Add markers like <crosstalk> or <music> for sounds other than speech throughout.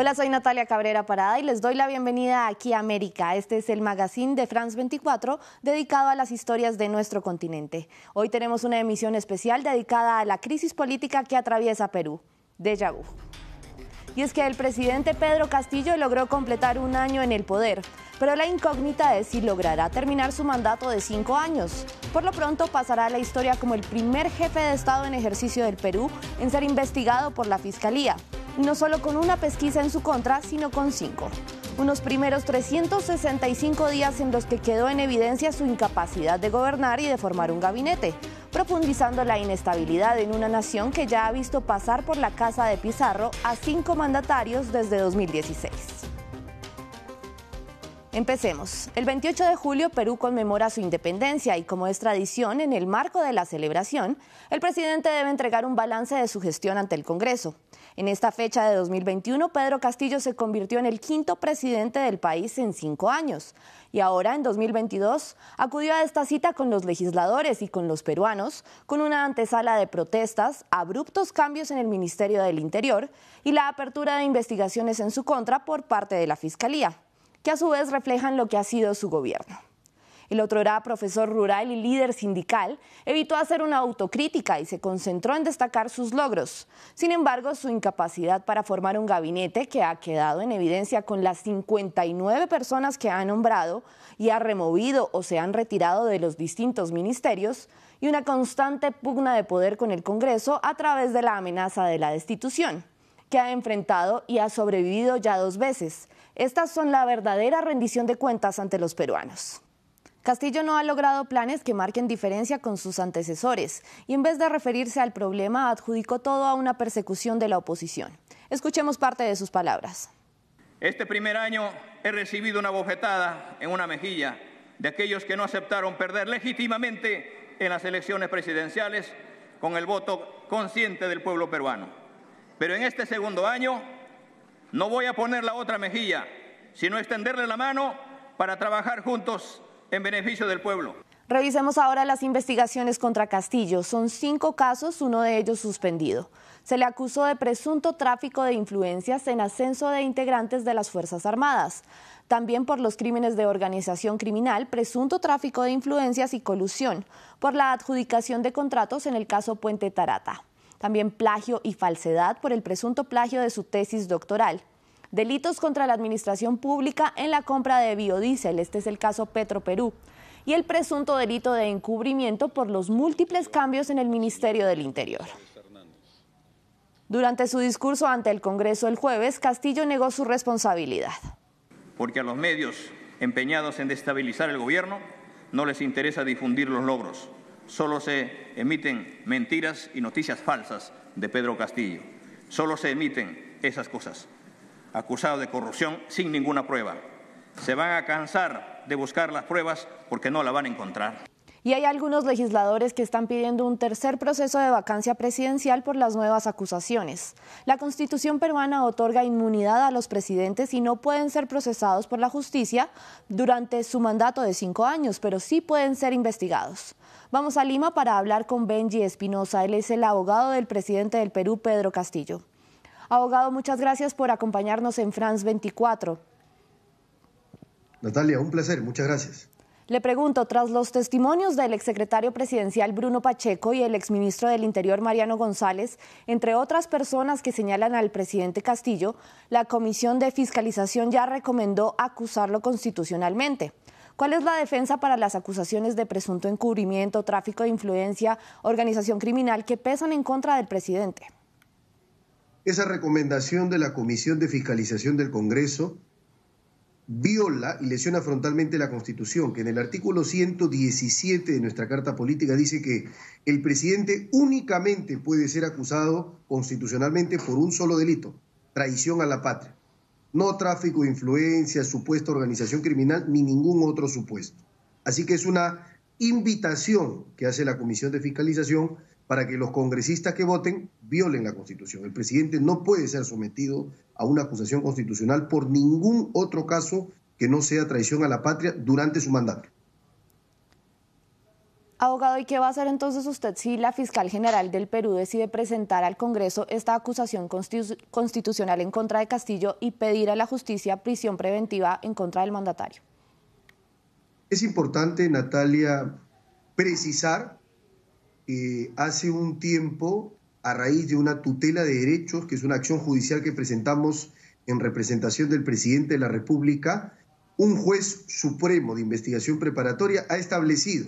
Hola, soy Natalia Cabrera Parada y les doy la bienvenida aquí a América. Este es el magazine de France 24 dedicado a las historias de nuestro continente. Hoy tenemos una emisión especial dedicada a la crisis política que atraviesa Perú. Deja vu. Y es que el presidente Pedro Castillo logró completar un año en el poder, pero la incógnita es si logrará terminar su mandato de cinco años. Por lo pronto pasará a la historia como el primer jefe de Estado en ejercicio del Perú en ser investigado por la Fiscalía no solo con una pesquisa en su contra, sino con cinco. Unos primeros 365 días en los que quedó en evidencia su incapacidad de gobernar y de formar un gabinete, profundizando la inestabilidad en una nación que ya ha visto pasar por la casa de Pizarro a cinco mandatarios desde 2016. Empecemos. El 28 de julio Perú conmemora su independencia y como es tradición, en el marco de la celebración, el presidente debe entregar un balance de su gestión ante el Congreso. En esta fecha de 2021, Pedro Castillo se convirtió en el quinto presidente del país en cinco años. Y ahora, en 2022, acudió a esta cita con los legisladores y con los peruanos, con una antesala de protestas, abruptos cambios en el Ministerio del Interior y la apertura de investigaciones en su contra por parte de la Fiscalía que a su vez reflejan lo que ha sido su gobierno. El otro era profesor rural y líder sindical, evitó hacer una autocrítica y se concentró en destacar sus logros. Sin embargo, su incapacidad para formar un gabinete que ha quedado en evidencia con las 59 personas que ha nombrado y ha removido o se han retirado de los distintos ministerios y una constante pugna de poder con el Congreso a través de la amenaza de la destitución, que ha enfrentado y ha sobrevivido ya dos veces estas son la verdadera rendición de cuentas ante los peruanos. Castillo no ha logrado planes que marquen diferencia con sus antecesores y en vez de referirse al problema adjudicó todo a una persecución de la oposición. Escuchemos parte de sus palabras. Este primer año he recibido una bofetada en una mejilla de aquellos que no aceptaron perder legítimamente en las elecciones presidenciales con el voto consciente del pueblo peruano. Pero en este segundo año no voy a poner la otra mejilla, sino extenderle la mano para trabajar juntos en beneficio del pueblo. Revisemos ahora las investigaciones contra Castillo. Son cinco casos, uno de ellos suspendido. Se le acusó de presunto tráfico de influencias en ascenso de integrantes de las Fuerzas Armadas. También por los crímenes de organización criminal, presunto tráfico de influencias y colusión, por la adjudicación de contratos en el caso Puente Tarata también plagio y falsedad por el presunto plagio de su tesis doctoral. Delitos contra la administración pública en la compra de biodiesel, este es el caso Petro Perú, y el presunto delito de encubrimiento por los múltiples cambios en el Ministerio del Interior. Durante su discurso ante el Congreso el jueves, Castillo negó su responsabilidad. Porque a los medios empeñados en destabilizar el gobierno no les interesa difundir los logros solo se emiten mentiras y noticias falsas de Pedro Castillo. Solo se emiten esas cosas, acusado de corrupción sin ninguna prueba. Se van a cansar de buscar las pruebas porque no la van a encontrar. Y hay algunos legisladores que están pidiendo un tercer proceso de vacancia presidencial por las nuevas acusaciones. La Constitución peruana otorga inmunidad a los presidentes y no pueden ser procesados por la justicia durante su mandato de cinco años, pero sí pueden ser investigados. Vamos a Lima para hablar con Benji Espinosa. Él es el abogado del presidente del Perú, Pedro Castillo. Abogado, muchas gracias por acompañarnos en France 24. Natalia, un placer, muchas gracias. Le pregunto, tras los testimonios del exsecretario presidencial Bruno Pacheco y el exministro del Interior Mariano González, entre otras personas que señalan al presidente Castillo, la Comisión de Fiscalización ya recomendó acusarlo constitucionalmente. ¿Cuál es la defensa para las acusaciones de presunto encubrimiento, tráfico de influencia, organización criminal que pesan en contra del presidente? Esa recomendación de la Comisión de Fiscalización del Congreso viola y lesiona frontalmente la Constitución, que en el artículo 117 de nuestra Carta Política dice que el presidente únicamente puede ser acusado constitucionalmente por un solo delito, traición a la patria. No tráfico de influencia, supuesta organización criminal, ni ningún otro supuesto. Así que es una invitación que hace la Comisión de Fiscalización para que los congresistas que voten violen la Constitución. El presidente no puede ser sometido a una acusación constitucional por ningún otro caso que no sea traición a la patria durante su mandato. Abogado, ¿y qué va a hacer entonces usted si la fiscal general del Perú decide presentar al Congreso esta acusación constitucional en contra de Castillo y pedir a la justicia prisión preventiva en contra del mandatario? Es importante, Natalia, precisar que hace un tiempo, a raíz de una tutela de derechos, que es una acción judicial que presentamos en representación del presidente de la República, un juez supremo de investigación preparatoria ha establecido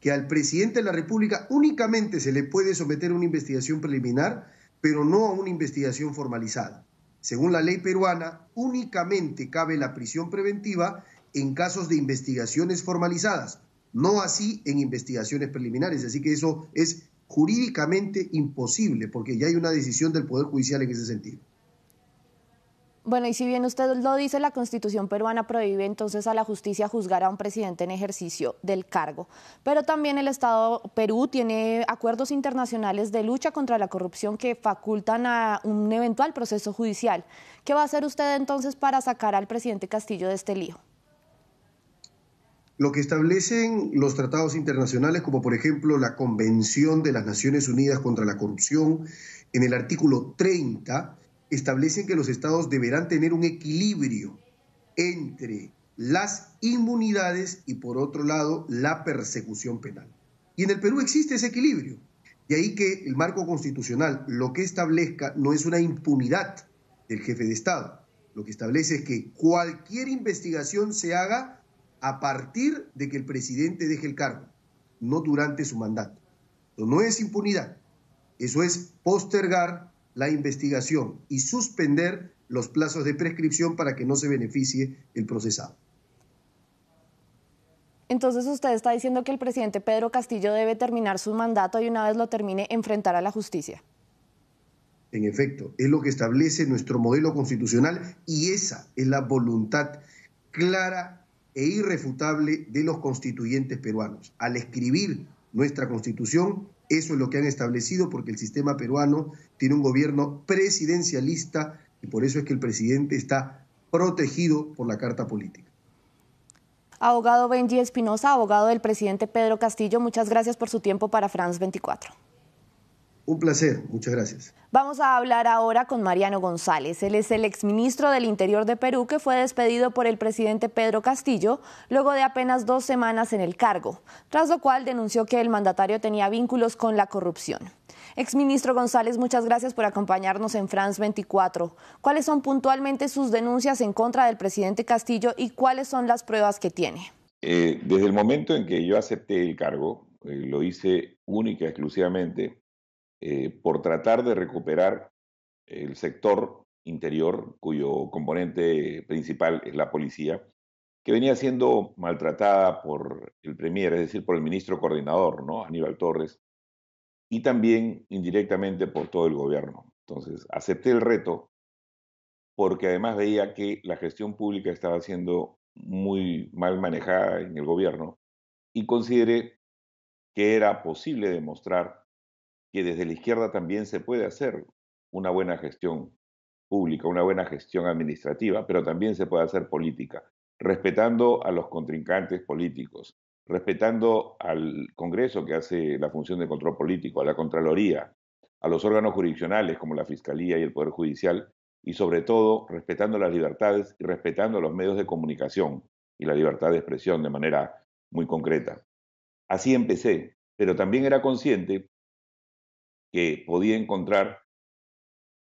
que al presidente de la República únicamente se le puede someter a una investigación preliminar, pero no a una investigación formalizada. Según la ley peruana, únicamente cabe la prisión preventiva en casos de investigaciones formalizadas, no así en investigaciones preliminares. Así que eso es jurídicamente imposible, porque ya hay una decisión del Poder Judicial en ese sentido. Bueno, y si bien usted lo dice, la Constitución peruana prohíbe entonces a la justicia juzgar a un presidente en ejercicio del cargo. Pero también el Estado Perú tiene acuerdos internacionales de lucha contra la corrupción que facultan a un eventual proceso judicial. ¿Qué va a hacer usted entonces para sacar al presidente Castillo de este lío? Lo que establecen los tratados internacionales, como por ejemplo la Convención de las Naciones Unidas contra la Corrupción, en el artículo 30, establecen que los estados deberán tener un equilibrio entre las inmunidades y por otro lado la persecución penal. Y en el Perú existe ese equilibrio. De ahí que el marco constitucional lo que establezca no es una impunidad del jefe de Estado. Lo que establece es que cualquier investigación se haga a partir de que el presidente deje el cargo, no durante su mandato. No es impunidad, eso es postergar la investigación y suspender los plazos de prescripción para que no se beneficie el procesado. Entonces usted está diciendo que el presidente Pedro Castillo debe terminar su mandato y una vez lo termine enfrentar a la justicia. En efecto, es lo que establece nuestro modelo constitucional y esa es la voluntad clara e irrefutable de los constituyentes peruanos. Al escribir nuestra constitución, eso es lo que han establecido porque el sistema peruano tiene un gobierno presidencialista y por eso es que el presidente está protegido por la Carta Política. Abogado Benji Espinosa, abogado del presidente Pedro Castillo, muchas gracias por su tiempo para France 24. Un placer, muchas gracias. Vamos a hablar ahora con Mariano González. Él es el exministro del Interior de Perú que fue despedido por el presidente Pedro Castillo luego de apenas dos semanas en el cargo, tras lo cual denunció que el mandatario tenía vínculos con la corrupción. Exministro González, muchas gracias por acompañarnos en France 24. ¿Cuáles son puntualmente sus denuncias en contra del presidente Castillo y cuáles son las pruebas que tiene? Eh, desde el momento en que yo acepté el cargo, eh, lo hice única y exclusivamente eh, por tratar de recuperar el sector interior, cuyo componente principal es la policía, que venía siendo maltratada por el Premier, es decir, por el ministro coordinador, ¿no? Aníbal Torres, y también indirectamente por todo el gobierno. Entonces, acepté el reto porque además veía que la gestión pública estaba siendo muy mal manejada en el gobierno y consideré que era posible demostrar que desde la izquierda también se puede hacer una buena gestión pública, una buena gestión administrativa, pero también se puede hacer política, respetando a los contrincantes políticos, respetando al Congreso que hace la función de control político, a la Contraloría, a los órganos jurisdiccionales como la Fiscalía y el Poder Judicial, y sobre todo respetando las libertades y respetando los medios de comunicación y la libertad de expresión de manera muy concreta. Así empecé, pero también era consciente que podía encontrar,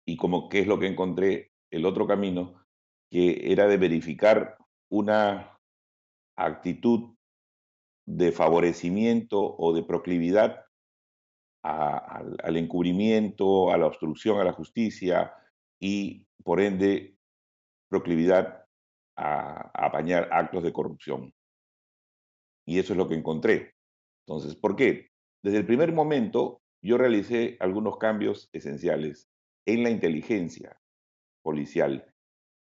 y como qué es lo que encontré, el otro camino, que era de verificar una actitud de favorecimiento o de proclividad al, encubrimiento, a la obstrucción a la justicia y, por ende, proclividad a, a apañar actos de corrupción. Y eso es lo que encontré. Entonces, ¿por qué? Desde el primer momento yo realicé algunos cambios esenciales en la inteligencia policial.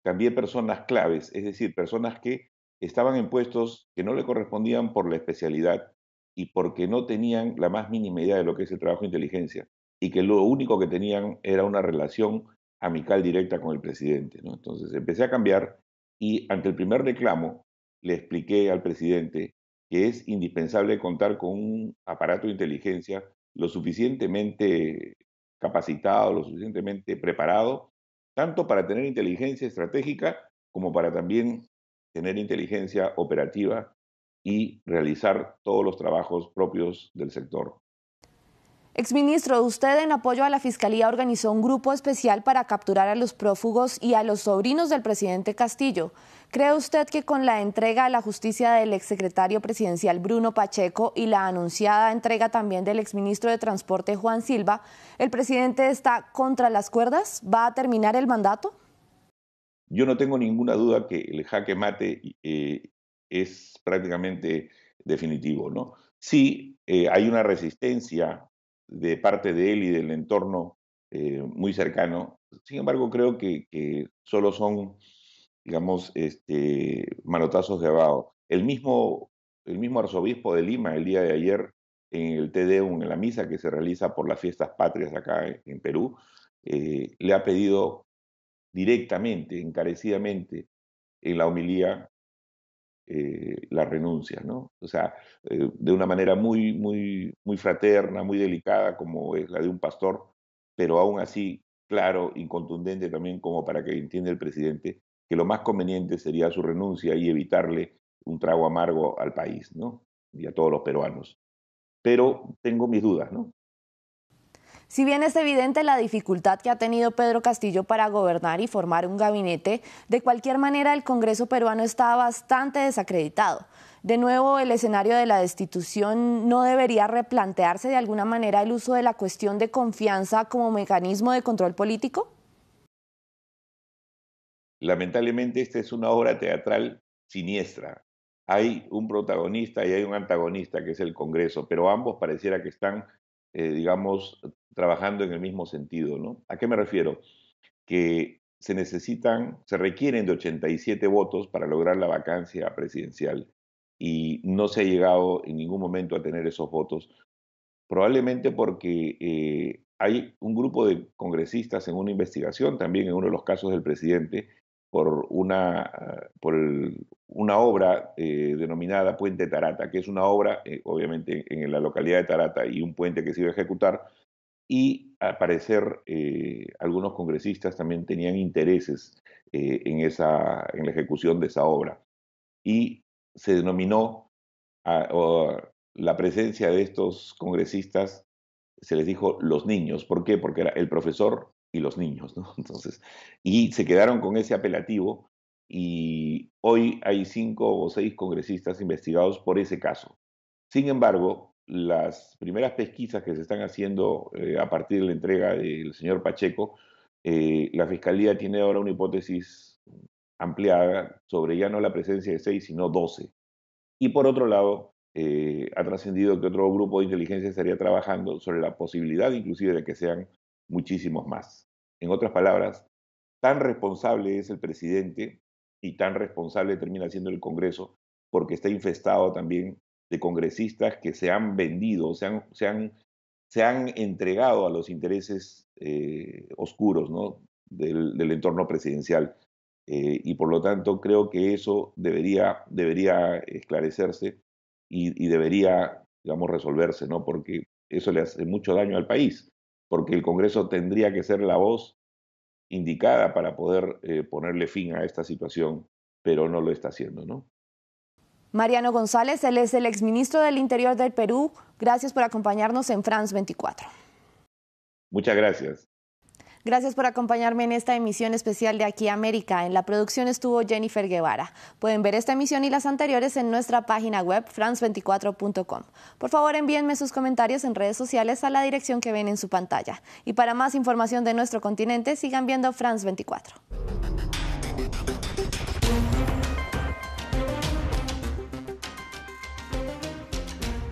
Cambié personas claves, es decir, personas que estaban en puestos que no le correspondían por la especialidad y porque no tenían la más mínima idea de lo que es el trabajo de inteligencia y que lo único que tenían era una relación amical directa con el presidente. Entonces empecé a cambiar y ante el primer reclamo le expliqué al presidente que es indispensable contar con un aparato de inteligencia lo suficientemente capacitado, lo suficientemente preparado, tanto para tener inteligencia estratégica como para también tener inteligencia operativa y realizar todos los trabajos propios del sector. Exministro, usted en apoyo a la Fiscalía organizó un grupo especial para capturar a los prófugos y a los sobrinos del presidente Castillo. ¿Cree usted que con la entrega a la justicia del exsecretario presidencial Bruno Pacheco y la anunciada entrega también del exministro de Transporte Juan Silva, el presidente está contra las cuerdas? ¿Va a terminar el mandato? Yo no tengo ninguna duda que el jaque mate eh, es prácticamente definitivo, ¿no? Sí, eh, hay una resistencia de parte de él y del entorno eh, muy cercano. Sin embargo, creo que, solo son, digamos, este, manotazos de abajo. El mismo, el mismo arzobispo de Lima, el día de ayer, en el TDU, en la misa que se realiza por las fiestas patrias acá en, Perú, eh, le ha pedido directamente, encarecidamente, en la homilía eh, la renuncia, ¿no? O sea, eh, de una manera muy, muy, muy fraterna, muy delicada, como es la de un pastor, pero aún así claro y contundente también como para que entienda el presidente que lo más conveniente sería su renuncia y evitarle un trago amargo al país, ¿no? Y a todos los peruanos. Pero tengo mis dudas, ¿no? Si bien es evidente la dificultad que ha tenido Pedro Castillo para gobernar y formar un gabinete, de cualquier manera el Congreso peruano está bastante desacreditado. De nuevo, el escenario de la destitución no debería replantearse de alguna manera el uso de la cuestión de confianza como mecanismo de control político? Lamentablemente esta es una obra teatral siniestra. Hay un protagonista y hay un antagonista que es el Congreso, pero ambos pareciera que están eh, digamos, trabajando en el mismo sentido. ¿no? ¿A qué me refiero? Que se necesitan, se requieren de 87 votos para lograr la vacancia presidencial y no se ha llegado en ningún momento a tener esos votos, probablemente porque eh, hay un grupo de congresistas en una investigación, también en uno de los casos del presidente, por una, por una obra eh, denominada Puente Tarata, que es una obra, eh, obviamente, en la localidad de Tarata y un puente que se iba a ejecutar, y al parecer eh, algunos congresistas también tenían intereses en, esa, en la ejecución de esa obra. Y se denominó la presencia de estos congresistas, se les dijo los niños. ¿Por qué? Porque era el profesor y los niños, ¿no? <laughs> Entonces, y se quedaron con ese apelativo y hoy hay cinco o seis congresistas investigados por ese caso. Sin embargo, las primeras pesquisas que se están haciendo eh, a partir de la entrega del señor Pacheco, eh, la Fiscalía tiene ahora una hipótesis ampliada sobre ya no la presencia de seis, sino doce. Y por otro lado, eh, ha trascendido que otro grupo de inteligencia estaría trabajando sobre la posibilidad inclusive de que sean muchísimos más. En otras palabras, tan responsable es el presidente y tan responsable termina siendo el Congreso porque está infestado también de congresistas que se han vendido, se han, se han, se han entregado a los intereses eh, oscuros del, entorno presidencial. Eh, y por lo tanto creo que eso debería, debería esclarecerse y, y, debería, digamos, resolverse, ¿no? porque eso le hace mucho daño al país porque el Congreso tendría que ser la voz indicada para poder eh, ponerle fin a esta situación, pero no lo está haciendo, ¿no? Mariano González, él es el exministro del Interior del Perú. Gracias por acompañarnos en France 24. Muchas gracias. Gracias por acompañarme en esta emisión especial de Aquí América. En la producción estuvo Jennifer Guevara. Pueden ver esta emisión y las anteriores en nuestra página web france24.com. Por favor, envíenme sus comentarios en redes sociales a la dirección que ven en su pantalla. Y para más información de nuestro continente, sigan viendo France 24.